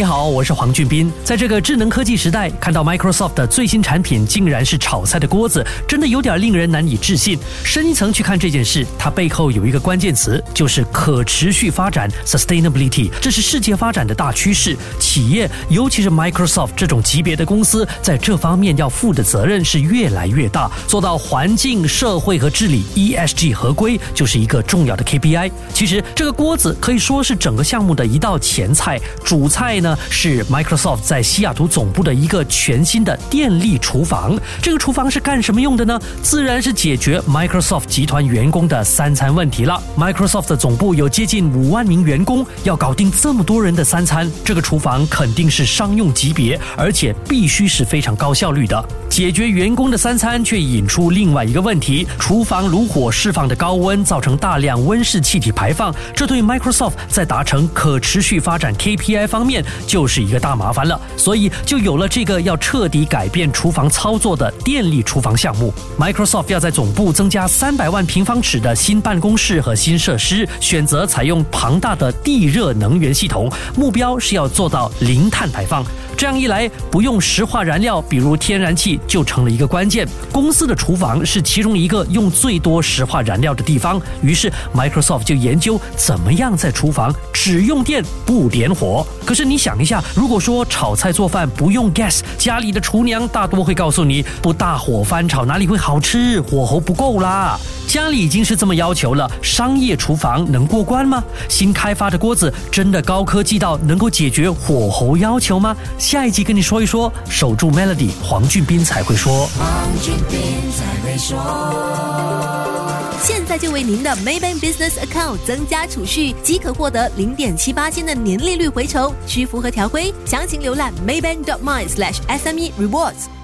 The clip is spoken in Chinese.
你好，我是黄俊斌。在这个智能科技时代，看到 Microsoft 的最新产品竟然是炒菜的锅子，真的有点令人难以置信。深一层去看这件事，它背后有一个关键词，就是可持续发展 （sustainability）。这是世界发展的大趋势，企业，尤其是 Microsoft 这种级别的公司，在这方面要负的责任是越来越大。做到环境、社会和治理 （ESG） 合规，就是一个重要的 KPI。其实，这个锅子可以说是整个项目的一道前菜，主菜。呢是 Microsoft 在西雅图总部的一个全新的电力厨房。这个厨房是干什么用的呢？自然是解决 Microsoft 集团员工的三餐问题了。Microsoft 的总部有接近五万名员工，要搞定这么多人的三餐，这个厨房肯定是商用级别，而且必须是非常高效率的。解决员工的三餐，却引出另外一个问题：厨房炉火释放的高温，造成大量温室气体排放，这对 Microsoft 在达成可持续发展 KPI 方面。就是一个大麻烦了，所以就有了这个要彻底改变厨房操作的电力厨房项目。Microsoft 要在总部增加三百万平方尺的新办公室和新设施，选择采用庞大的地热能源系统，目标是要做到零碳排放。这样一来，不用石化燃料，比如天然气，就成了一个关键。公司的厨房是其中一个用最多石化燃料的地方，于是 Microsoft 就研究怎么样在厨房只用电不点火。可是你想一下，如果说炒菜做饭不用 gas，家里的厨娘大多会告诉你，不大火翻炒哪里会好吃，火候不够啦。家里已经是这么要求了，商业厨房能过关吗？新开发的锅子真的高科技到能够解决火候要求吗？下一集跟你说一说，守住 Melody，黄俊斌才会说。黄俊斌才会说。现在就为您的 Maybank Business Account 增加储蓄，即可获得零点七八千的年利率回酬，需符合条规，详情浏览 maybank.my/sme rewards。